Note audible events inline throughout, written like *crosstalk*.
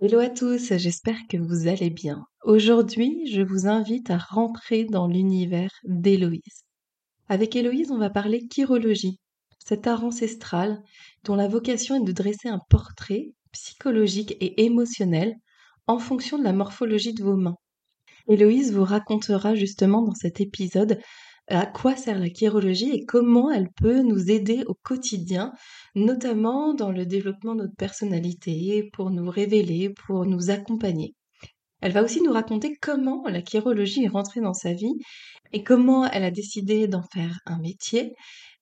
Hello à tous, j'espère que vous allez bien. Aujourd'hui, je vous invite à rentrer dans l'univers d'Héloïse. Avec Héloïse, on va parler chirologie, cet art ancestral dont la vocation est de dresser un portrait psychologique et émotionnel en fonction de la morphologie de vos mains. Héloïse vous racontera justement dans cet épisode à quoi sert la chirologie et comment elle peut nous aider au quotidien, notamment dans le développement de notre personnalité, pour nous révéler, pour nous accompagner. Elle va aussi nous raconter comment la chirologie est rentrée dans sa vie et comment elle a décidé d'en faire un métier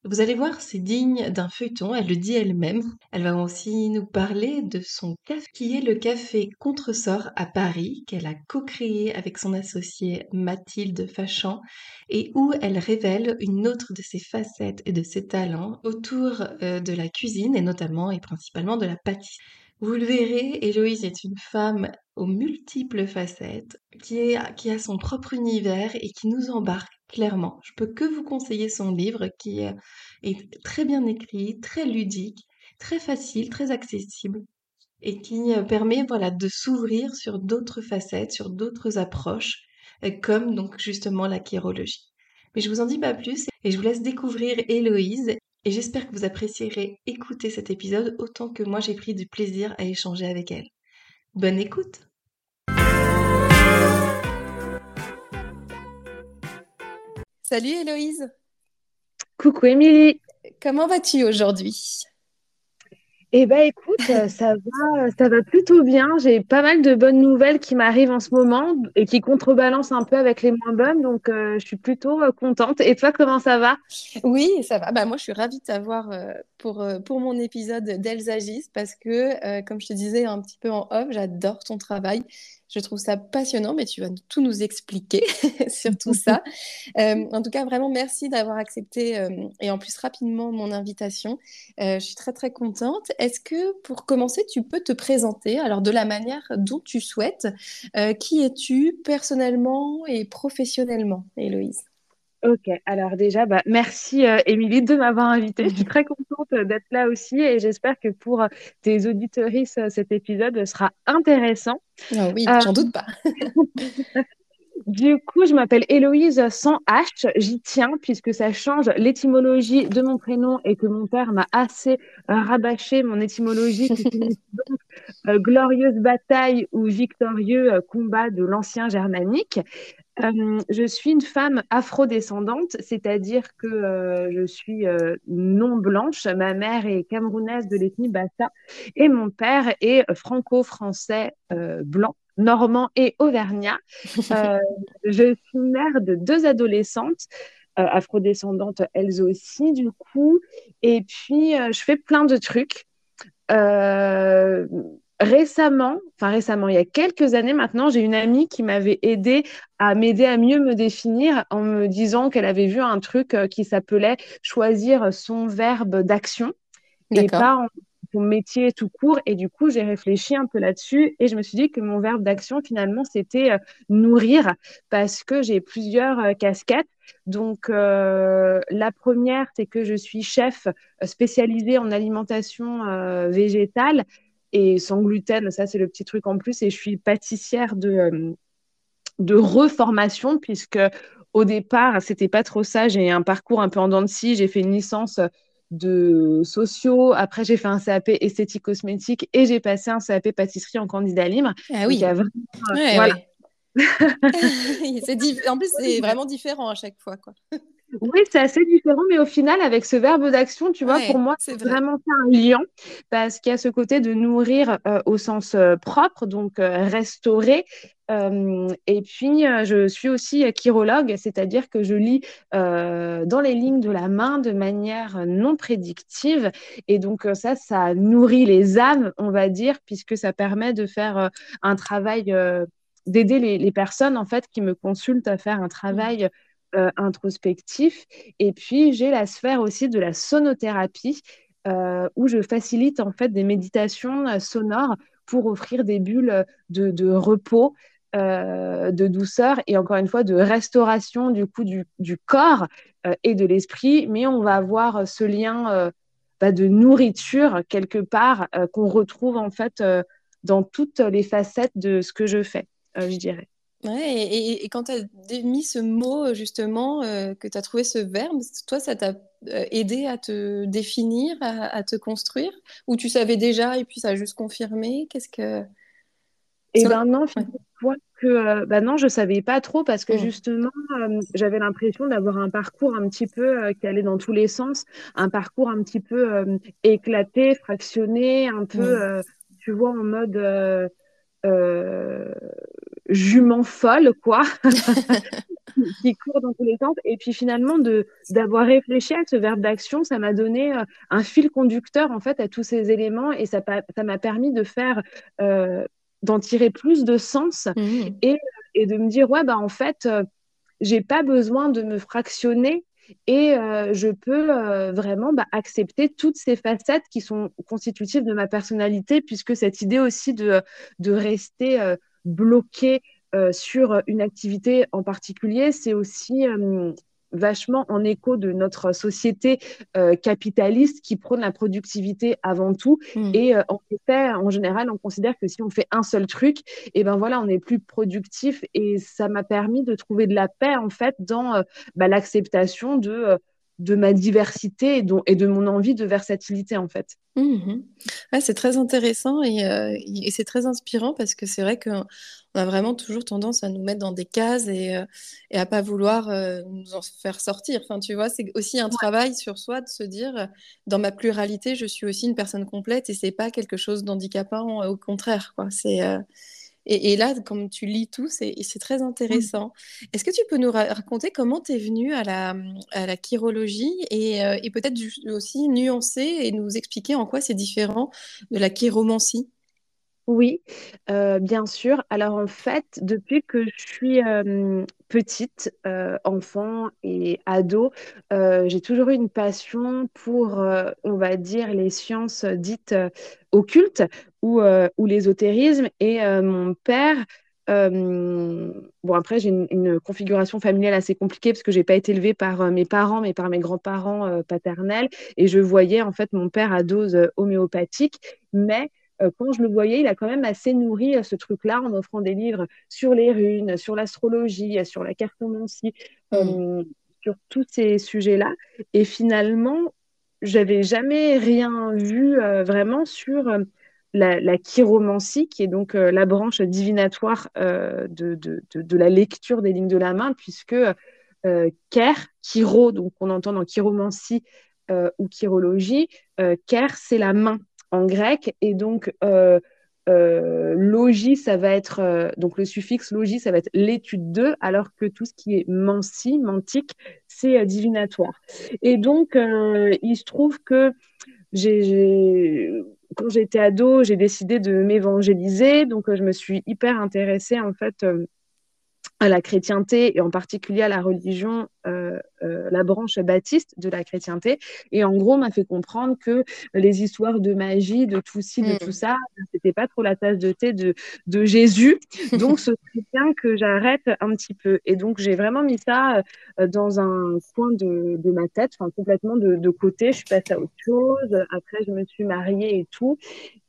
vous allez voir, c'est digne d'un feuilleton, elle le dit elle-même. Elle va aussi nous parler de son café, qui est le café Contresort à Paris, qu'elle a co-créé avec son associée Mathilde Fachan, et où elle révèle une autre de ses facettes et de ses talents autour euh, de la cuisine, et notamment et principalement de la pâtisserie. Vous le verrez, Héloïse est une femme aux multiples facettes, qui, qui a son propre univers et qui nous embarque clairement. Je peux que vous conseiller son livre qui est très bien écrit, très ludique, très facile, très accessible et qui euh, permet voilà de s'ouvrir sur d'autres facettes, sur d'autres approches euh, comme donc justement la chirologie. Mais je vous en dis pas plus et je vous laisse découvrir Héloïse et j'espère que vous apprécierez écouter cet épisode autant que moi j'ai pris du plaisir à échanger avec elle. Bonne écoute Salut Héloïse Coucou Émilie Comment vas-tu aujourd'hui? Eh ben écoute, euh, ça va, ça va plutôt bien. J'ai pas mal de bonnes nouvelles qui m'arrivent en ce moment et qui contrebalancent un peu avec les moins bonnes, donc euh, je suis plutôt euh, contente. Et toi, comment ça va? Oui, ça va. Bah, moi, je suis ravie de t'avoir pour, pour mon épisode d'Elsagis parce que, comme je te disais un petit peu en off, j'adore ton travail. Je trouve ça passionnant, mais tu vas tout nous expliquer *laughs* sur tout *laughs* ça. Euh, en tout cas, vraiment, merci d'avoir accepté euh, et en plus rapidement mon invitation. Euh, je suis très, très contente. Est-ce que pour commencer, tu peux te présenter, alors de la manière dont tu souhaites, qui es-tu personnellement et professionnellement, Héloïse? Ok, alors déjà, bah, merci euh, Émilie de m'avoir invitée. Je suis très contente d'être là aussi et j'espère que pour tes auditoristes, cet épisode sera intéressant. Ah oui, j'en doute pas. *laughs* Du coup, je m'appelle Héloïse sans H. J'y tiens puisque ça change l'étymologie de mon prénom et que mon père m'a assez euh, rabâché mon étymologie qui *laughs* donc euh, glorieuse bataille ou victorieux combat de l'ancien germanique. Euh, je suis une femme afrodescendante, c'est-à-dire que euh, je suis euh, non blanche. Ma mère est camerounaise de l'ethnie Bassa et mon père est franco-français blanc, normand et auvergnat. *laughs* je suis mère de deux adolescentes. afrodescendantes elles aussi du coup et puis je fais plein de trucs récemment, enfin récemment, il y a quelques années maintenant, j'ai une amie qui m'avait aidé à m'aider à mieux me définir en me disant qu'elle avait vu un truc euh, qui s'appelait choisir son verbe d'action et pas son métier tout court. Et du coup, j'ai réfléchi un peu là-dessus et je me suis dit que mon verbe d'action, finalement, c'était euh, nourrir parce que j'ai plusieurs euh, casquettes. Donc, la première, c'est que je suis chef spécialisée en alimentation végétale et sans gluten, ça c'est le petit truc en plus. Et je suis pâtissière de, euh, de reformation, puisque au départ, c'était pas trop ça. J'ai un parcours un peu en dents de scie. J'ai fait une licence de sociaux. Après, j'ai fait un CAP esthétique cosmétique et j'ai passé un CAP pâtisserie en candidat libre. Ah oui. Voilà. *laughs* en plus, c'est vraiment différent à chaque fois. Quoi. Oui, c'est assez différent, mais au final, avec ce verbe d'action, tu vois, Ouais, pour moi, c'est c'est vrai. vraiment un lien parce qu'il y a ce côté de nourrir euh, au sens euh, propre, donc euh, restaurer. Et puis, je suis aussi chirologue, c'est-à-dire que je lis dans les lignes de la main de manière non prédictive. Et donc, ça, ça nourrit les âmes, on va dire, puisque ça permet de faire un travail, d'aider les, les personnes, en fait, qui me consultent à faire un Mhm. travail euh, introspectif. Et puis, j'ai la sphère aussi de la sonothérapie, euh, où je facilite en fait des méditations euh, sonores pour offrir des bulles de, repos, de douceur et encore une fois de restauration du coup du, corps et de l'esprit. Mais on va avoir ce lien bah, de nourriture quelque part qu'on retrouve en fait dans toutes les facettes de ce que je fais, je dirais. Ouais, et, quand tu as mis ce mot, justement, euh, que tu as trouvé ce verbe, toi, ça t'a euh, aidé à te définir, à, à te construire? Ou tu savais déjà et puis ça a juste confirmé? Qu'est-ce que... Eh ben non, Ouais. figure-toi que euh, bah non, je savais pas trop parce que Mm. justement, euh, j'avais l'impression d'avoir un parcours un petit peu euh, qui allait dans tous les sens, un parcours un petit peu euh, éclaté, fractionné, un peu, Mm. euh, tu vois, en mode euh, euh, jument folle, quoi, *laughs* qui court dans tous les sens. Et puis finalement, de d'avoir réfléchi à ce verbe d'action, ça m'a donné euh, un fil conducteur en fait à tous ces éléments et ça ça m'a permis de faire euh, d'en tirer plus de sens Mm. et, et de me dire ouais bah en fait euh, j'ai pas besoin de me fractionner et euh, je peux euh, vraiment bah, accepter toutes ces facettes qui sont constitutives de ma personnalité puisque cette idée aussi de, de rester euh, bloqué euh, sur une activité en particulier, c'est aussi euh, vachement en écho de notre société euh, capitaliste qui prône la productivité avant tout. Mm. Et en effet, en général, on considère que si on fait un seul truc, et ben voilà, on est plus productif. Et ça m'a permis de trouver de la paix en fait dans bah, l'acceptation de de ma diversité et, de mon envie de versatilité en fait. Mhm. C'est très intéressant et, euh, et c'est très inspirant parce que c'est vrai qu'on a vraiment toujours tendance à nous mettre dans des cases et, euh, et à pas vouloir euh, nous en faire sortir. Enfin, tu vois, c'est aussi un travail sur soi de se dire, euh, dans ma pluralité, je suis aussi une personne complète et c'est pas quelque chose d'handicapant, au contraire, quoi. C'est, et, et là, comme tu lis tout, c'est très intéressant. Est-ce que tu peux nous ra- raconter comment tu es venu à la, à la chirologie et, euh, et peut-être aussi nuancer et nous expliquer en quoi c'est différent de la chiromancie? Oui, euh, bien sûr. Alors en fait, depuis que je suis petite, enfant et ado, j'ai toujours eu une passion pour, on va dire, les sciences dites occultes ou, l'ésotérisme. Et mon père, bon après j'ai une, configuration familiale assez compliquée parce que j'ai pas été élevée par mes parents, mais par mes grands-parents paternels. Et je voyais en fait mon père à dose homéopathique, mais quand je le voyais, il a quand même assez nourri euh, ce truc-là en offrant des livres sur les runes, sur l'astrologie, euh, sur la cartomancie, euh, sur tous ces sujets-là. Et finalement, j'avais jamais rien vu euh, vraiment sur euh, la, la chiromancie, qui est donc euh, la branche divinatoire euh, de, de, de, de la lecture des lignes de la main, puisque euh, Ker, chiro, donc on entend dans chiromancie euh, ou chirologie, euh, Ker, c'est la main en grec. Et donc, euh, euh, logis, ça va être, euh, donc le suffixe logis, ça va être l'étude de, alors que tout ce qui est mancie, mantique, c'est euh, divinatoire. Et donc, il se trouve que j'ai, quand j'étais ado, j'ai décidé de m'évangéliser. Donc, je me suis hyper intéressée, en fait, à la chrétienté et en particulier à la religion, la branche baptiste de la chrétienté. Et en gros, m'a fait comprendre que les histoires de magie, de tout ci, de tout Hmm. ça, c'était pas trop la tasse de thé de, de Jésus. *laughs* Donc, ce serait bien que j'arrête un petit peu. Et donc, j'ai vraiment mis ça euh, dans un coin de, de ma tête, enfin, complètement de, de côté. Je suis passée à autre chose. Après, je me suis mariée et tout.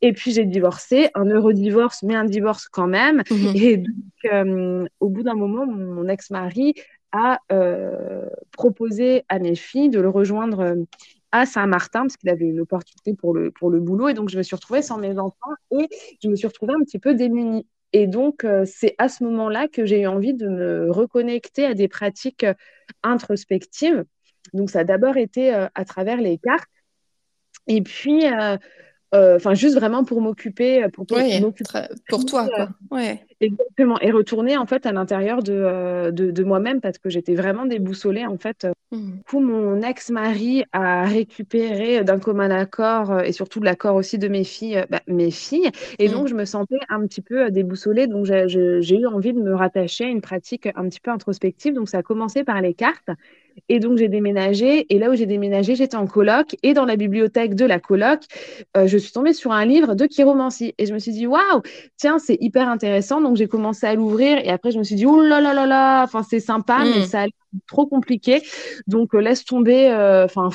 Et puis j'ai divorcé, un heureux divorce, mais un divorce quand même. Mhm. Et donc, euh, au bout d'un moment, mon, mon ex-mari a euh, proposé à mes filles de le rejoindre euh, à Saint-Martin, parce qu'il avait une opportunité pour le, pour le boulot. Et donc, je me suis retrouvée sans mes enfants et je me suis retrouvée un petit peu démunie. Et donc, euh, c'est à ce moment-là que j'ai eu envie de me reconnecter à des pratiques introspectives Donc, ça a d'abord été à travers les cartes. Et puis, enfin, juste vraiment pour m'occuper, pour, pour, pour toi, quoi. Ouais. Exactement. Et retourner, en fait, à l'intérieur de, de, de moi-même parce que j'étais vraiment déboussolée, en fait. Mmh. Du coup, mon ex-mari a récupéré d'un commun accord et surtout de l'accord aussi de mes filles, bah, mes filles. Et mmh. donc, je me sentais un petit peu déboussolée. Donc, j'ai eu envie de me rattacher à une pratique un petit peu introspective. Donc, ça a commencé par les cartes. Et donc, j'ai déménagé. Et là où j'ai déménagé, j'étais en coloc. Et dans la bibliothèque de la coloc, euh, je suis tombée sur un livre de chiromancie. Et je me suis dit, waouh, tiens, c'est hyper intéressant. Donc, j'ai commencé à l'ouvrir. Et après, je me suis dit, oh là là là là, enfin, c'est sympa, mais mm. ça a l'air trop compliqué. Donc, euh, laisse tomber. Euh, enfin,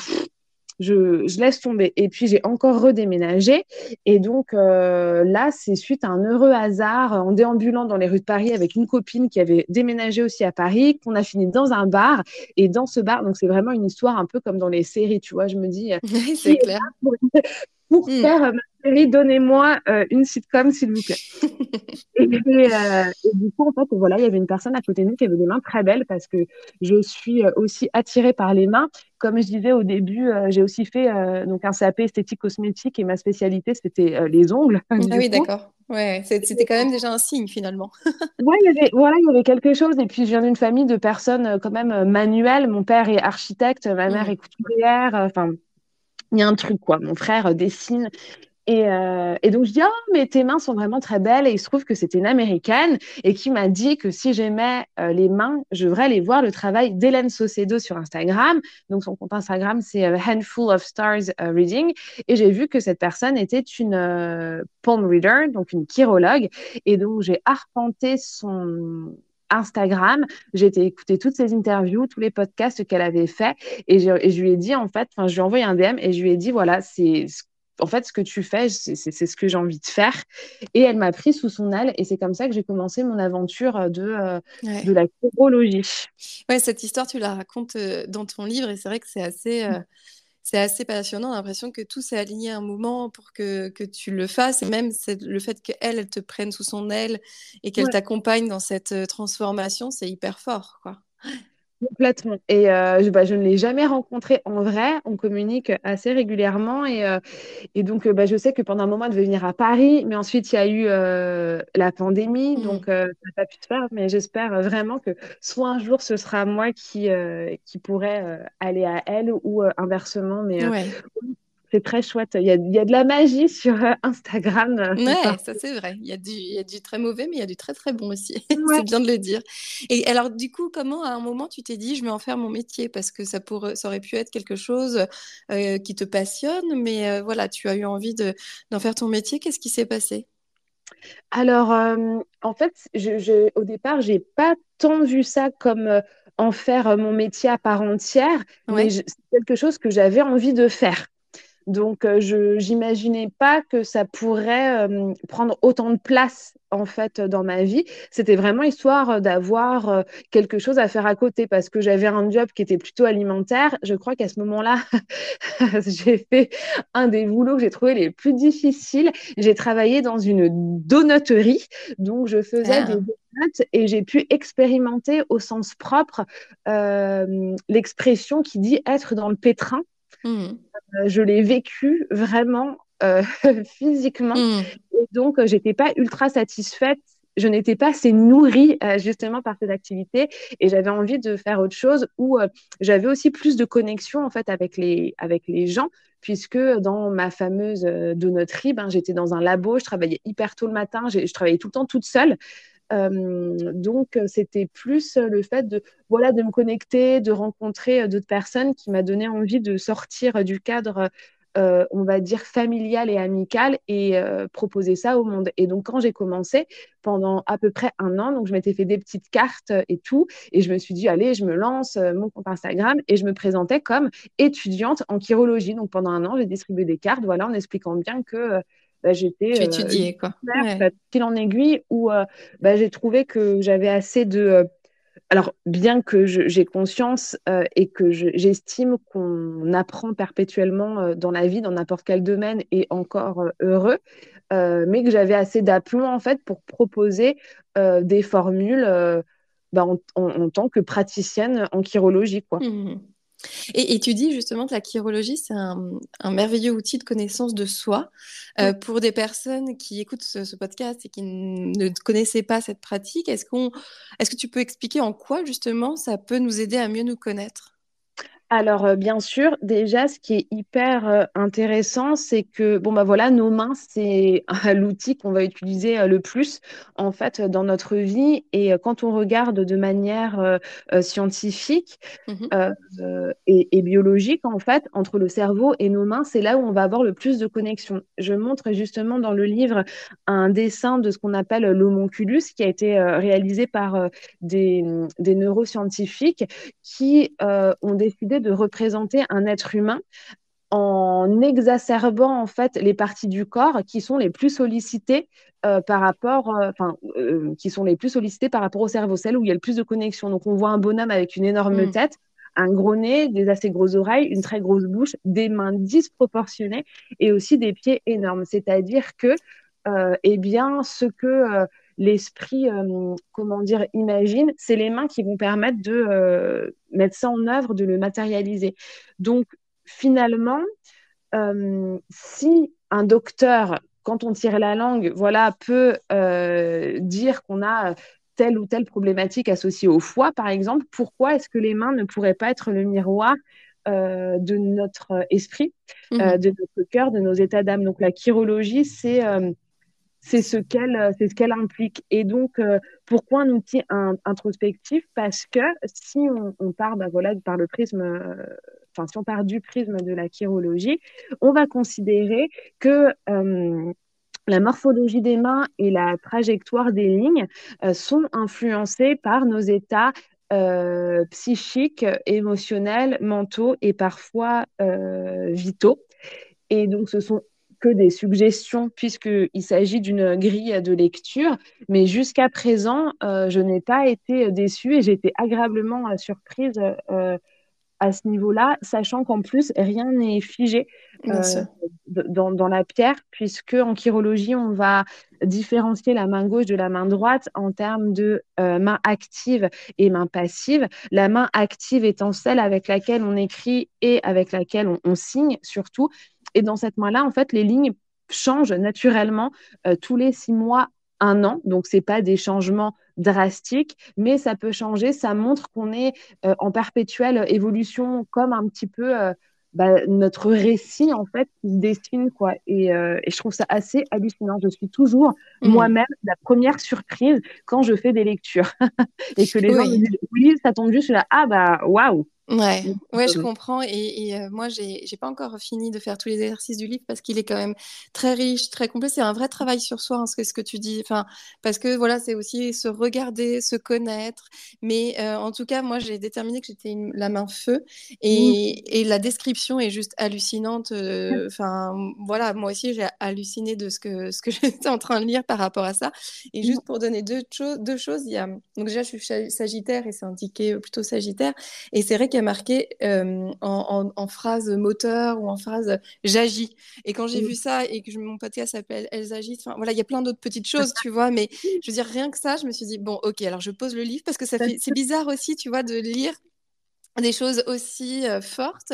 je, je, laisse tomber. Et puis j'ai encore redéménagé. Et donc euh, là, c'est suite à un heureux hasard en déambulant dans les rues de Paris avec une copine qui avait déménagé aussi à Paris, qu'on a fini dans un bar. Et dans ce bar, donc c'est vraiment une histoire un peu comme dans les séries, tu vois. Je me dis, *laughs* c'est clair. Pour, hmm. faire ma série, donnez-moi euh, une sitcom, s'il vous plaît. *laughs* et, euh, et, du coup, en fait, voilà, il y avait une personne à côté de nous qui avait des mains très belles parce que je suis aussi attirée par les mains comme je disais au début, euh, j'ai aussi fait euh, donc un CAP esthétique cosmétique et ma spécialité c'était euh, les ongles. *laughs* Ah oui, d'accord. Ouais, c'était quand même déjà un signe finalement. *laughs* ouais, il y avait, voilà, il y avait quelque chose. Et puis je viens d'une famille de personnes quand même manuelles. Mon père est architecte, ma mère mmh. est couturière. Enfin, il y a un truc quoi. Mon frère dessine. Euh, et, donc, je dis, oh, mais tes mains sont vraiment très belles. Et il se trouve que c'était une américaine et qui m'a dit que si j'aimais euh, les mains, je devrais aller voir le travail d'Hélène Saucedo sur Instagram. Donc, son compte Instagram, c'est euh, Handful of Stars Reading. Et j'ai vu que cette personne était une palm reader, donc une chirologue. Et donc, j'ai arpenté son Instagram. J'ai été écouter toutes ses interviews, tous les podcasts qu'elle avait fait. Et, et, je lui ai dit, en fait, enfin, je lui ai envoyé un DM et je lui ai dit, voilà, c'est en fait, ce que tu fais, c'est ce que j'ai envie de faire. Et elle m'a pris sous son aile et c'est comme ça que j'ai commencé mon aventure euh, de, euh, de la chirologie. Ouais, cette histoire, tu la racontes euh, dans ton livre et c'est vrai que c'est assez, mmh. C'est assez passionnant. l'impression que tout s'est aligné à un moment pour que, que tu le fasses. Et même le fait qu'elle, elle te prenne sous son aile et qu'elle t'accompagne dans cette transformation, c'est hyper fort. quoi. Complètement. Et euh, je, bah, je ne l'ai jamais rencontré en vrai. On communique assez régulièrement. Et, euh, et donc, euh, bah, je sais que pendant un moment, elle devait venir à Paris. Mais ensuite, il y a eu la pandémie. Mmh. Donc, ça n'a pas pu se faire. Mais j'espère vraiment que soit un jour, ce sera moi qui, qui pourrais aller à elle ou inversement. Mais c'est très chouette. Il y, a, il y, a, de la magie sur euh, Instagram. Euh, ouais, ça c'est vrai. Il y, a du, il y, a du, très mauvais, mais il y a du très très bon aussi. *laughs* c'est bien de le dire. Et alors, du coup, comment à un moment tu t'es dit, je vais en faire mon métier? Parce que ça, pourrait, ça aurait pu être quelque chose euh, qui te passionne, mais voilà, tu as eu envie d'en faire ton métier. Qu'est-ce qui s'est passé? Alors, en fait, je, je, au départ, j'ai pas tant vu ça comme en faire mon métier à part entière, mais c'est quelque chose que j'avais envie de faire. Donc, euh, je n'imaginais pas que ça pourrait euh, prendre autant de place en fait dans ma vie. C'était vraiment histoire d'avoir euh, quelque chose à faire à côté parce que j'avais un job qui était plutôt alimentaire. Je crois qu'à ce moment-là, *laughs* j'ai fait un des boulots que j'ai trouvé les plus difficiles. J'ai travaillé dans une donuterie, donc je faisais ah. des donuts et j'ai pu expérimenter au sens propre l'expression qui dit être dans le pétrin. Mmh. Euh, je l'ai vécu vraiment euh, *laughs* physiquement. Mmh. Et donc, euh, j'étais pas ultra satisfaite je n'étais pas assez nourrie justement par cette activité et j'avais envie de faire autre chose où j'avais aussi plus de connexion en fait avec les, avec les gens puisque dans ma fameuse donoterie, ben, j'étais dans un labo, je travaillais hyper tôt le matin, je travaillais tout le temps toute seule. Euh, donc, euh, c'était plus le fait de, voilà, de me connecter, de rencontrer euh, d'autres personnes qui m'a donné envie de sortir du cadre, on va dire, familial et amical et proposer ça au monde. Et donc, quand j'ai commencé, pendant à peu près un an, donc je m'étais fait des petites cartes et tout, et je me suis dit, allez, je me lance mon compte Instagram et je me présentais comme étudiante en chirologie. Donc, pendant un an, j'ai distribué des cartes, voilà, en expliquant bien que bah, j'étais tu étudiais quoi. fil en aiguille où euh, bah, j'ai trouvé que j'avais assez de euh, alors bien que j'ai conscience euh, et que j'estime qu'on apprend perpétuellement dans la vie dans n'importe quel domaine et encore heureux mais que j'avais assez d'aplomb en fait pour proposer des formules bah, en, en, tant que praticienne en chirologie quoi. Mmh Et, tu dis justement que la chirologie, c'est un, merveilleux outil de connaissance de soi. Euh, pour des personnes qui écoutent ce, podcast et qui ne connaissaient pas cette pratique, est-ce qu'on, est-ce que tu peux expliquer en quoi justement ça peut nous aider à mieux nous connaître? Alors, euh, bien sûr, déjà, ce qui est hyper euh, intéressant, c'est que, bon, bah voilà, nos mains, c'est *laughs* l'outil qu'on va utiliser le plus, en fait, dans notre vie. Et quand on regarde de manière scientifique, mmh et, biologique, en fait, entre le cerveau et nos mains, c'est là où on va avoir le plus de connexion. Je montre justement dans le livre un dessin de ce qu'on appelle l'homonculus, qui a été réalisé par des, des, neuroscientifiques qui ont décidé de représenter un être humain en exacerbant en fait les parties du corps qui sont les plus sollicitées euh, par rapport, euh, enfin, euh, qui sont les plus sollicitées par rapport au cerveau, celles où il y a le plus de connexion. Donc, on voit un bonhomme avec une énorme mm. tête, un gros nez, des assez grosses oreilles, une très grosse bouche, des mains disproportionnées et aussi des pieds énormes. C'est-à-dire que, eh bien, ce que l'esprit, comment dire, imagine, c'est les mains qui vont permettre de mettre ça en œuvre, de le matérialiser. Donc, finalement, si un docteur quand on tire la langue, voilà, peut euh, dire qu'on a telle ou telle problématique associée au foie, par exemple, pourquoi est-ce que les mains ne pourraient pas être le miroir euh, de notre esprit, euh, mmh. de notre cœur, de nos états d'âme? Donc la chirologie, c'est c'est ce qu'elle c'est ce qu'elle implique. Et donc, pourquoi un outil introspectif? Parce que si on, part bah, voilà, par le prisme enfin, si on part du prisme de la chirologie, on va considérer que euh, la morphologie des mains et la trajectoire des lignes euh, sont influencées par nos états euh, psychiques, émotionnels, mentaux et parfois vitaux. Et donc, ce sont que des suggestions puisqu'il s'agit d'une grille de lecture. Mais jusqu'à présent, je n'ai pas été déçue et j'ai été agréablement surprise à ce niveau-là, sachant qu'en plus, rien n'est figé euh, dans, dans, la pierre, puisque en chirologie, on va différencier la main gauche de la main droite en termes de euh, main active et main passive. La main active étant celle avec laquelle on écrit et avec laquelle on, signe surtout. Et dans cette main-là, en fait, les lignes changent naturellement euh, tous les six mois, un an. Donc, ce n'est pas des changements drastique, mais ça peut changer. Ça montre qu'on est euh, en perpétuelle évolution, comme un petit peu euh, bah, notre récit en fait qui se dessine quoi. Et, et, je trouve ça assez hallucinant. Je suis toujours mmh. moi-même la première surprise quand je fais des lectures *laughs* et que les gens me disent oui, ça tombe juste là. Ah bah waouh. Ouais, ouais, je comprends. Et, et moi, j'ai pas encore fini de faire tous les exercices du livre parce qu'il est quand même très riche, très complet. C'est un vrai travail sur soi, hein, ce, que, ce que tu dis. Enfin, parce que voilà, c'est aussi se regarder, se connaître. Mais en tout cas, moi, j'ai déterminé que j'étais la main feu et, et, la description est juste hallucinante. Enfin, voilà, moi aussi, j'ai halluciné de ce que, ce que *laughs* j'étais en train de lire par rapport à ça. Et juste pour donner deux, deux choses, il y a. Donc, déjà, je suis sagittaire et c'est indiqué plutôt sagittaire. Et c'est vrai qu'il marqué euh, en, phrase moteur ou en phrase j'agis. Et quand j'ai vu ça et que mon podcast s'appelle Elles agissent, enfin voilà, il y a plein d'autres petites choses, tu vois, mais je veux dire, rien que ça, je me suis dit, bon, ok, alors je pose le livre parce que ça fait, c'est bizarre aussi, tu vois, de lire des choses aussi euh, fortes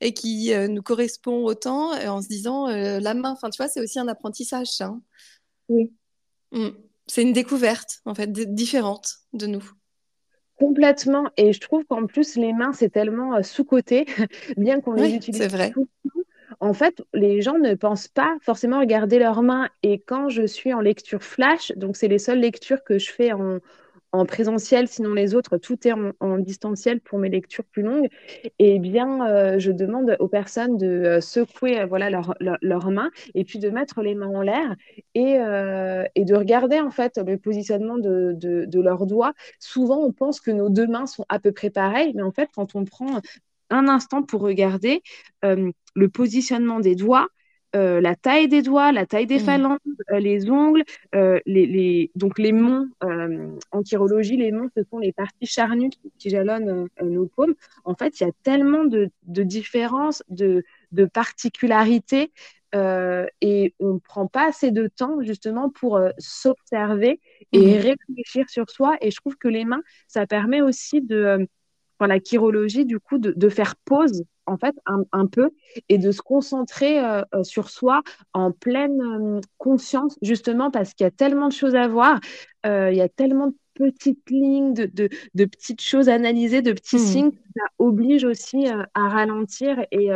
et qui euh, nous correspondent autant en se disant la main, enfin tu vois, c'est aussi un apprentissage, ça. Hein. Oui. Mmh. C'est une découverte, en fait, différente de nous. Complètement. Et je trouve qu'en plus, les mains, c'est tellement euh, sous-côté, *laughs* bien qu'on les utilise. C'est vrai. En fait, les gens ne pensent pas forcément regarder leurs mains. Et quand je suis en lecture flash, donc c'est les seules lectures que je fais en, en présentiel, sinon les autres, tout est en, distanciel pour mes lectures plus longues, eh bien, euh, je demande aux personnes de euh, secouer euh, voilà, leurs mains et puis de mettre les mains en l'air et, et, de regarder en fait le positionnement de, de, leurs doigts. Souvent, on pense que nos deux mains sont à peu près pareilles, mais en fait, quand on prend un instant pour regarder le positionnement des doigts, euh, la taille des doigts, la taille des mmh. phalanges, euh, les ongles, euh, les, donc les monts. en chirologie, les monts, ce sont les parties charnues qui, jalonnent nos paumes. En fait, il y a tellement de, différences, de, particularités, et on ne prend pas assez de temps justement pour s'observer et mmh. réfléchir sur soi. Et je trouve que les mains, ça permet aussi de enfin, la chirologie, du coup, de, de faire pause en fait un, un, peu et de se concentrer euh, sur soi en pleine euh, conscience justement parce qu'il y a tellement de choses à voir, euh, il y a tellement de petites lignes, de, de, de, petites choses à analyser, de petits mmh. signes, ça oblige aussi à ralentir et,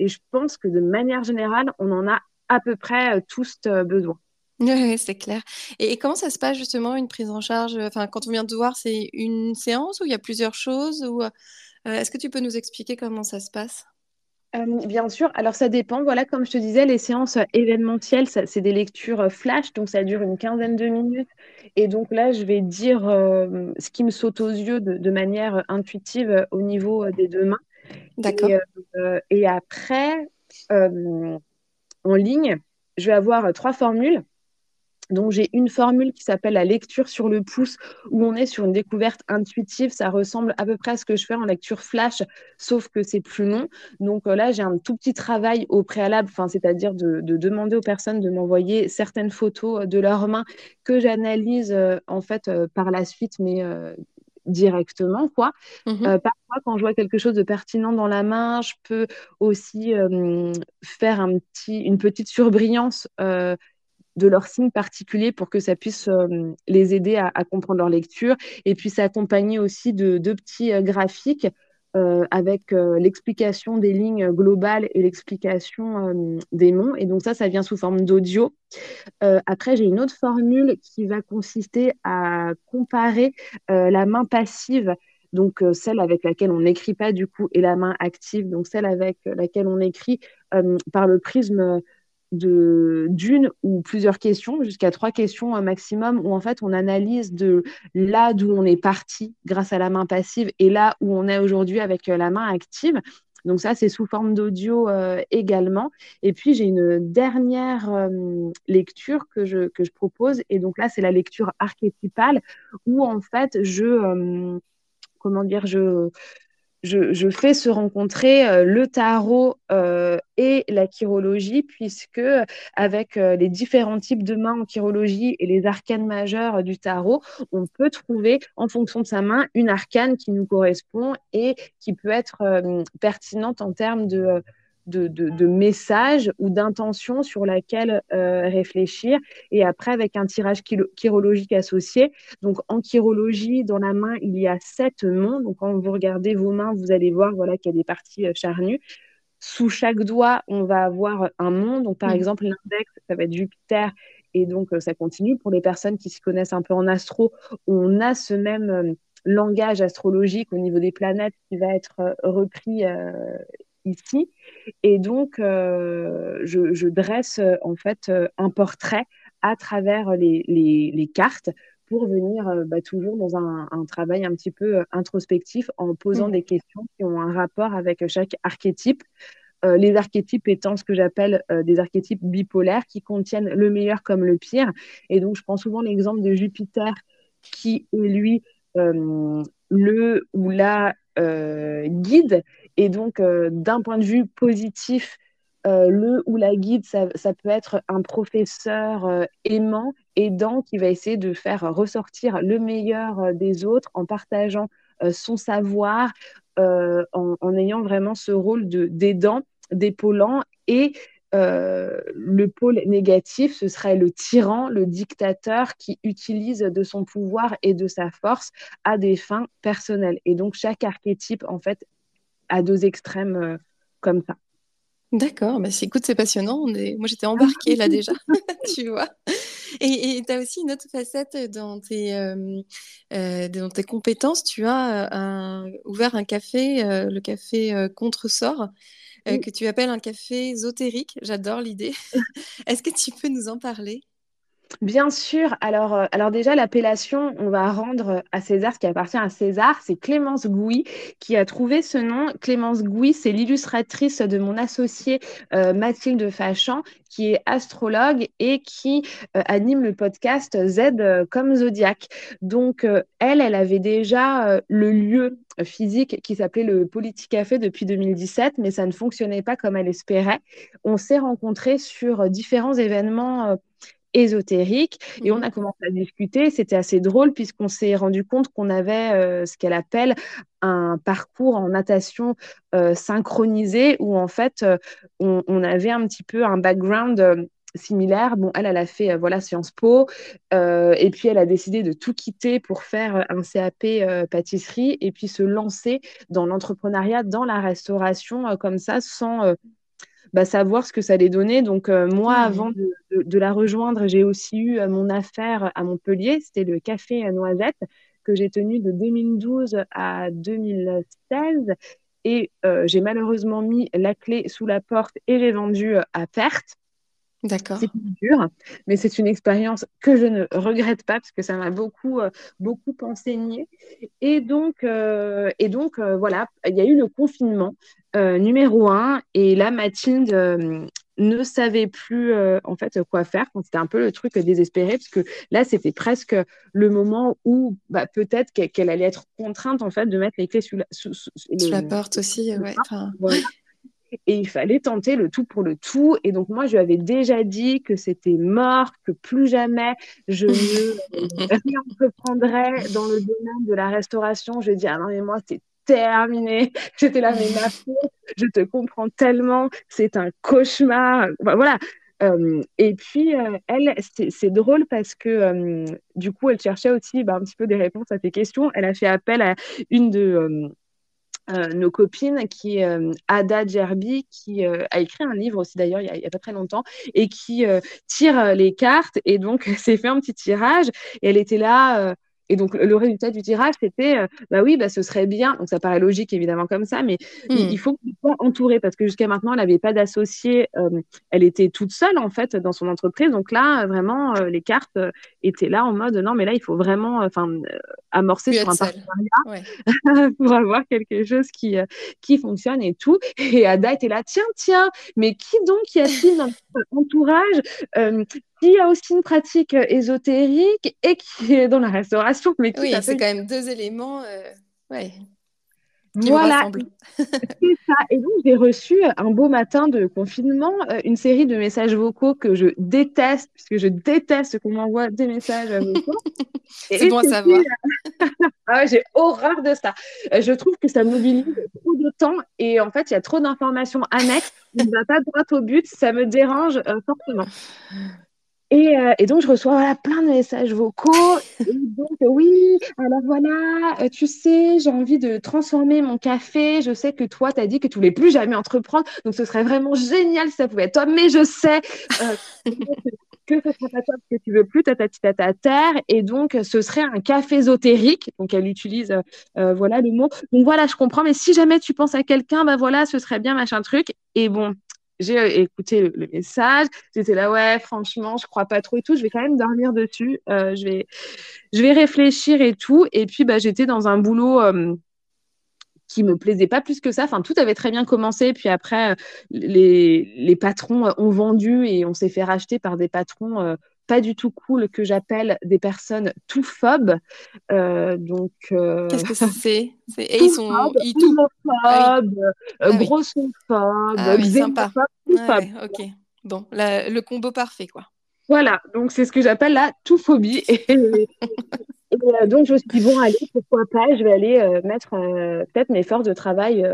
et je pense que de manière générale, on en a à peu près tous besoin. Oui, c'est clair. Et, et, comment ça se passe justement une prise en charge Enfin, quand on vient te voir, c'est une séance ou il y a plusieurs choses ou euh, est-ce que tu peux nous expliquer comment ça se passe? Euh, bien sûr, alors ça dépend. Voilà, comme je te disais, les séances événementielles, c'est des lectures euh, flash, donc ça dure une quinzaine de minutes. Et donc là, je vais dire ce qui me saute aux yeux de, manière intuitive au niveau des deux mains. D'accord. Et, et, après, en ligne, je vais avoir trois formules. Donc, j'ai une formule qui s'appelle la lecture sur le pouce, où on est sur une découverte intuitive. Ça ressemble à peu près à ce que je fais en lecture flash, sauf que c'est plus long. Donc euh, là, j'ai un tout petit travail au préalable, c'est-à-dire de, demander aux personnes de m'envoyer certaines photos euh, de leurs mains que j'analyse euh, en fait par la suite, mais directement quoi. Mmh parfois quand je vois quelque chose de pertinent dans la main, je peux aussi faire un petit, une petite surbrillance de leurs signes particuliers pour que ça puisse euh, les aider à, comprendre leur lecture. Et puis s'accompagner aussi de deux petits euh, graphiques euh, avec l'explication des lignes globales et l'explication des mots. Et donc ça, ça vient sous forme d'audio. après, j'ai une autre formule qui va consister à comparer la main passive donc celle avec laquelle on n'écrit pas du coup, et la main active, donc celle avec laquelle on écrit par le prisme de d'une ou plusieurs questions, jusqu'à trois questions un maximum, où en fait on analyse de là d'où on est parti grâce à la main passive et là où on est aujourd'hui avec euh, la main active. Donc ça, c'est sous forme d'audio euh, également. Et puis, j'ai une dernière euh, lecture que je, que je propose. Et donc là, c'est la lecture archétypale où en fait, je... comment dire, je, je, fais se rencontrer euh, le tarot euh, et la chirologie, puisque avec euh, les différents types de mains en chirologie et les arcanes majeures du tarot, on peut trouver en fonction de sa main une arcane qui nous correspond et qui peut être pertinente en termes de de, de, messages ou d'intentions sur laquelle euh, réfléchir. Et après, avec un tirage chirologique associé. Donc, en chirologie, dans la main, il y a sept monts. Donc, quand vous regardez vos mains, vous allez voir voilà, qu'il y a des parties euh, charnues. Sous chaque doigt, on va avoir un mont. Donc, par mmh. exemple, l'index, ça va être Jupiter. Et donc, euh, ça continue. Pour les personnes qui s'y connaissent un peu en astro, on a ce même langage astrologique au niveau des planètes qui va être repris ici. Et donc, euh, je, dresse euh, en fait euh, un portrait à travers les, les, cartes pour venir bah, toujours dans un, travail un petit peu introspectif en posant mmh. des questions qui ont un rapport avec chaque archétype. les archétypes étant ce que j'appelle des archétypes bipolaires qui contiennent le meilleur comme le pire. Et donc, je prends souvent l'exemple de Jupiter qui est lui le ou la guide et donc, euh, d'un point de vue positif, euh, le ou la guide, ça, peut être un professeur euh, aimant, aidant, qui va essayer de faire ressortir le meilleur des autres en partageant son savoir, en, ayant vraiment ce rôle d'aidant, d'épaulant. Et le pôle négatif, ce serait le tyran, le dictateur qui utilise de son pouvoir et de sa force à des fins personnelles. Et donc, chaque archétype, en fait, à deux extrêmes euh, comme ça. D'accord, bah, écoute, c'est passionnant. On est... Moi, j'étais embarquée là déjà, *laughs* *laughs* tu vois. Et tu as aussi une autre facette dans tes, euh, euh, dans tes compétences. Tu as ouvert un café, le café Contresort, que tu appelles un café ésotérique. J'adore l'idée. *laughs* Est-ce que tu peux nous en parler? Bien sûr. Alors, euh, alors déjà, l'appellation, on va rendre à César ce qui appartient à César. C'est Clémence Gouy qui a trouvé ce nom. Clémence Gouy, c'est l'illustratrice de mon associée euh, Mathilde Fachan, qui est astrologue et qui euh, anime le podcast Z comme Zodiac. Donc, elle, elle avait déjà le lieu physique qui s'appelait le Café depuis 2017, mais ça ne fonctionnait pas comme elle espérait. On s'est rencontrés sur différents événements ésotérique. Et on Mhm. a commencé à discuter. C'était assez drôle puisqu'on s'est rendu compte qu'on avait euh, ce qu'elle appelle un parcours en natation euh, synchronisé où en fait euh, on, on avait un petit peu un background euh, similaire. Bon, elle, elle a fait euh, voilà Sciences Po euh, et puis elle a décidé de tout quitter pour faire un CAP euh, pâtisserie et puis se lancer dans l'entrepreneuriat, dans la restauration comme ça sans bah, savoir ce que ça allait donner. Donc, euh, moi, avant de, de- de la rejoindre, j'ai aussi eu euh, mon affaire à Montpellier. C'était le café Noisette que j'ai tenu de 2012 à 2016. Et euh, j'ai malheureusement mis la clé sous la porte et j'ai vendu à perte. D'accord. C'est dur, mais c'est une expérience que je ne regrette pas parce que ça m'a beaucoup, euh, beaucoup enseigné. Et donc, euh, et donc euh, voilà, il y a eu le confinement numéro un. Et là, Mathilde ne savait plus en fait quoi faire. C'était un peu le truc désespéré parce que là, c'était presque le moment où bah, peut-être qu'elle allait être contrainte en fait de mettre les clés sous la, sous- sous- Sous la le- porte aussi, ouais. Enfin, voilà. Et il fallait tenter le tout pour le tout. Et donc, moi, je lui avais déjà dit que c'était mort, que plus jamais je ne *laughs* rien entreprendrais dans le domaine de la restauration. Je lui ai dit, ah non, mais moi, c'est terminé. *laughs* J'étais là, mais ma fille, je te comprends tellement. C'est un cauchemar. Enfin, voilà. Euh, et puis, euh, elle, c'est c'est drôle parce que euh, du coup, elle cherchait aussi bah, un petit peu des réponses à tes questions. Elle a fait appel à une de. Euh, euh, nos copines, qui euh, Ada Djerbi, qui euh, a écrit un livre aussi d'ailleurs il n'y a, a, pas très longtemps, et qui euh, tire euh, les cartes, et donc *laughs* s'est fait un petit tirage, et elle était là. Et donc, le résultat du tirage, c'était, euh, bah oui, bah, ce serait bien. Donc, ça paraît logique, évidemment, comme ça, mais mmh. il, il, faut soit entourée parce que jusqu'à maintenant, elle n'avait pas d'associé. Euh, elle était toute seule, en fait, dans son entreprise. Donc là, vraiment, euh, les cartes étaient là en mode, non, mais là, il faut vraiment enfin amorcer Plus sur un partenariat ouais. *laughs* pour avoir quelque chose qui, qui fonctionne et tout. Et Ada était là, tiens, tiens, mais qui donc y a-t-il dans notre entourage? Qui a aussi une pratique ésotérique et qui est dans la restauration. Mais qui oui, c'est quand même deux éléments euh, ouais, qui voilà. *laughs* c'est ça. Et donc, j'ai reçu un beau matin de confinement euh, une série de messages vocaux que je déteste, puisque je déteste qu'on m'envoie des messages vocaux. *laughs* c'est bon à savoir. *laughs* ah, j'ai horreur de ça. Euh, je trouve que ça mobilise trop de temps et en fait, il y a trop d'informations annexes. On ne va pas droit au but. Ça me dérange euh, fortement. Et, euh, et, donc, je reçois voilà, plein de messages vocaux. Donc, oui, alors voilà, euh, tu sais, j'ai envie de transformer mon café. Je sais que toi, tu as dit que tu voulais plus jamais entreprendre. Donc, ce serait vraiment génial si ça pouvait être toi. Mais je sais euh, *laughs* que ce sera pas toi parce que tu veux plus ta tata terre. Et donc, ce serait un café ésotérique. Donc, elle utilise euh, voilà le mot. Donc, voilà, je comprends. Mais si jamais tu penses à quelqu'un, ben voilà, ce serait bien, machin truc. Et bon, j'ai écouté le, message, j'étais là, ouais, franchement, je crois pas trop et tout, je vais quand même dormir dessus, euh, je, vais, je vais réfléchir et tout. Et puis, bah, j'étais dans un boulot euh, qui me plaisait pas plus que ça. Enfin, tout avait très bien commencé. Puis après, les, les patrons ont vendu et on s'est fait racheter par des patrons euh, pas du tout cool que j'appelle des personnes tout phobes. Euh, donc, euh... qu'est-ce que *laughs* c'est? Et ils sont ils tout ah oui. ah oui. grossophobes, ah oui, sympa. Ouais, ok. Bon, la, le combo parfait, quoi. Voilà, donc c'est ce que j'appelle la tout-phobie. *laughs* Et, et, euh, donc je me suis dit, bon, allez, pourquoi pas, je vais aller euh, mettre euh, peut-être mes forces de travail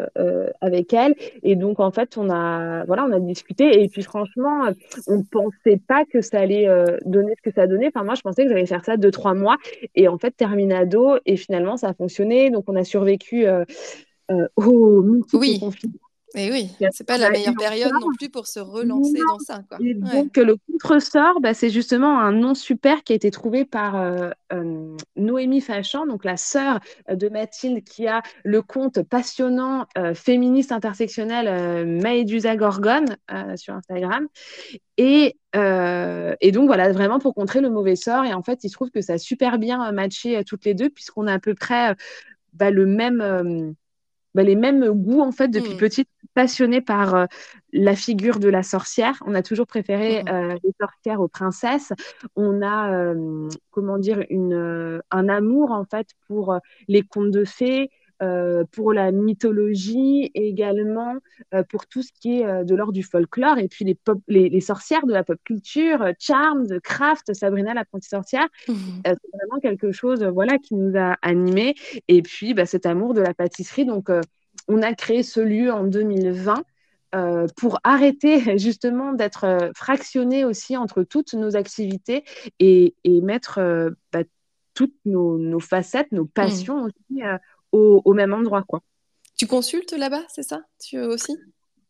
avec elle. Et donc, en fait, on a, voilà, on a discuté. Et puis, franchement, on ne pensait pas que ça allait donner ce que ça donnait. Enfin, moi, je pensais que j'allais faire ça deux, trois mois. Et en fait, terminado. Et finalement, ça a fonctionné. Donc, on a survécu au oui. confinement. Et oui, c'est pas la meilleure période non plus pour se relancer non. dans ça. Quoi. Et donc, ouais. le contresort, bah, c'est justement un nom super qui a été trouvé par euh, euh, Noémie Fachan, donc la sœur de Mathilde, qui a le compte passionnant euh, féministe intersectionnel euh, Maëdusa Gorgone sur Instagram. Et, euh, et, donc, voilà, vraiment pour contrer le mauvais sort. Et en fait, il se trouve que ça a super bien matché toutes les deux, puisqu'on a à peu près bah, le même bah, les mêmes goûts en fait depuis mmh. petite passionnée par euh, la figure de la sorcière on a toujours préféré mmh. euh, les sorcières aux princesses on a euh, comment dire une un amour en fait pour les contes de fées euh, pour la mythologie également euh, pour tout ce qui est de l'ordre du folklore et puis les, les, les, sorcières de la pop culture, Charmed, Craft, Sabrina l'apprentie sorcière. Mmh. c'est vraiment quelque chose voilà, qui nous a animés. Et puis bah, cet amour de la pâtisserie. Donc, on a créé ce lieu en 2020 euh, pour arrêter *laughs* justement d'être euh, fractionné aussi entre toutes nos activités et, mettre euh, bah, toutes nos, facettes, nos passions mmh. aussi au, même endroit. Quoi. Tu consultes là-bas, c'est ça? Tu aussi?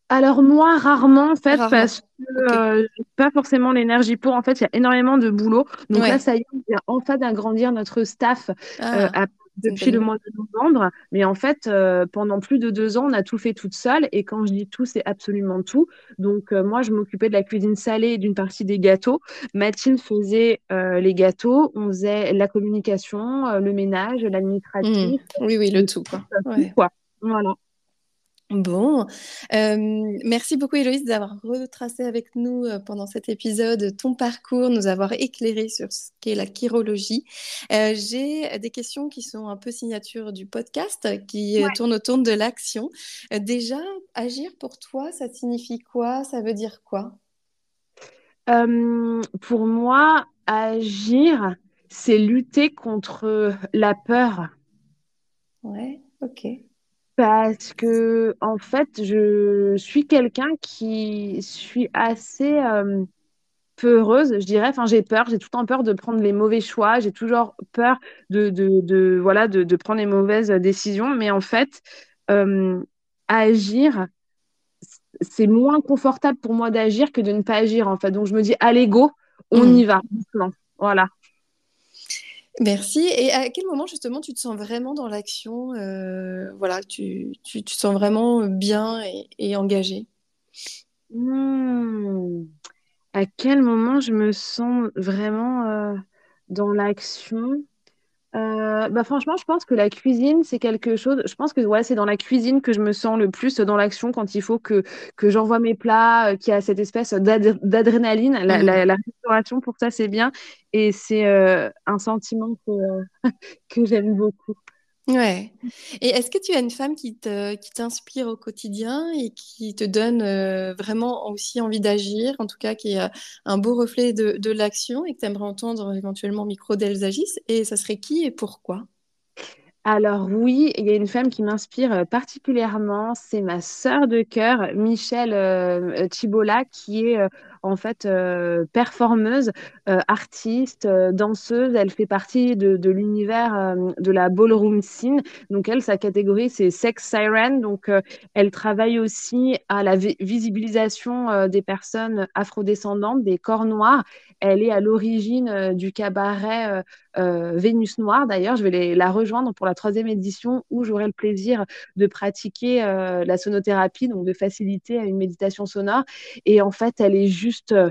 Alors moi, rarement en fait, parce que pas forcément l'énergie pour. En fait, il y a énormément de boulot. Donc là, ça y est, on vient enfin d'agrandir notre staff ah. à depuis le mois de novembre. Mais en fait, euh, pendant plus de deux ans, on a tout fait toute seule. Et quand je dis tout, c'est absolument tout. Donc, euh, moi, je m'occupais de la cuisine salée et d'une partie des gâteaux. Mathilde faisait euh, les gâteaux. On faisait la communication, le ménage, l'administratif. Mmh. Oui, oui, le tout. Quoi. quoi. Voilà. Bon, merci beaucoup Héloïse d'avoir retracé avec nous pendant cet épisode ton parcours, nous avoir éclairé sur ce qu'est la chirologie. J'ai des questions qui sont un peu signature du podcast, qui tournent autour de l'action. déjà, agir pour toi, ça signifie quoi? Ça veut dire quoi? Pour moi, agir, c'est lutter contre la peur. Ouais, ok. Parce que, en fait, je suis quelqu'un qui suis assez euh, peureuse, je dirais. Enfin, j'ai peur, j'ai tout le temps peur de prendre les mauvais choix, j'ai toujours peur de, de, de voilà, de, de, prendre les mauvaises décisions. Mais en fait, euh, agir, c'est moins confortable pour moi d'agir que de ne pas agir, en fait. Donc, je me dis, allez, go, on mmh. y va. Voilà. Merci. Et à quel moment justement tu te sens vraiment dans l'action euh, Voilà, tu, te sens vraiment bien et, et engagé mmh. À quel moment je me sens vraiment euh, dans l'action? Euh, bah franchement, je pense que la cuisine, c'est quelque chose. Je pense que ouais, c'est dans la cuisine que je me sens le plus dans l'action quand il faut que, que j'envoie mes plats, euh, qu'il y a cette espèce d'adrénaline. La, la, restauration, pour ça, c'est bien. Et c'est euh, un sentiment que, *laughs* que j'aime beaucoup. Ouais. Et est-ce que tu as une femme qui qui t'inspire au quotidien et qui te donne euh, vraiment aussi envie d'agir, en tout cas qui est un beau reflet de, de l'action et que tu aimerais entendre éventuellement micro d'Elsagis Et ça serait qui et pourquoi? Alors oui, il y a une femme qui m'inspire euh, particulièrement, c'est ma sœur de cœur, Michelle euh, Chibola, qui est en fait euh, performeuse, euh, artiste, euh, danseuse. Elle fait partie de, l'univers de la ballroom scene. Donc elle, sa catégorie, c'est sex siren. Donc elle travaille aussi à la visibilisation des personnes afrodescendantes, des corps noirs. Elle est à l'origine du cabaret Vénus Noire. D'ailleurs, je vais la rejoindre pour la troisième édition où j'aurai le plaisir de pratiquer la sonothérapie, donc de faciliter une méditation sonore. Et en fait, elle est juste euh,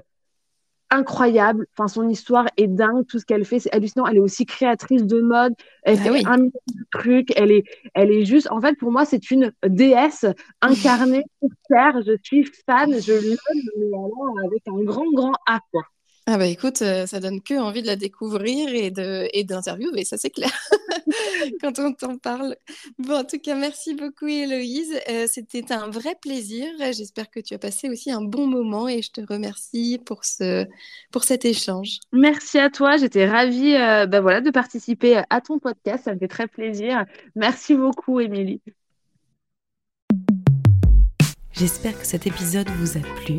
incroyable. Enfin, son histoire est dingue. Tout ce qu'elle fait, c'est hallucinant. Elle est aussi créatrice de mode. Elle ah fait un million de trucs. Elle est, elle est juste. En fait, pour moi, c'est une déesse incarnée *laughs* sur Terre. Je suis fan. Je l'aime, avec un grand, grand A. Quoi. Ah bah écoute, euh, ça donne que envie de la découvrir et de et d'interviewer, ça c'est clair *laughs* quand on t'en parle. Bon, en tout cas, merci beaucoup Héloïse. Euh, c'était un vrai plaisir. J'espère que tu as passé aussi un bon moment et je te remercie pour ce pour cet échange. Merci à toi. J'étais ravie euh, bah voilà, de participer à ton podcast. Ça me fait très plaisir. Merci beaucoup, Émilie. J'espère que cet épisode vous a plu.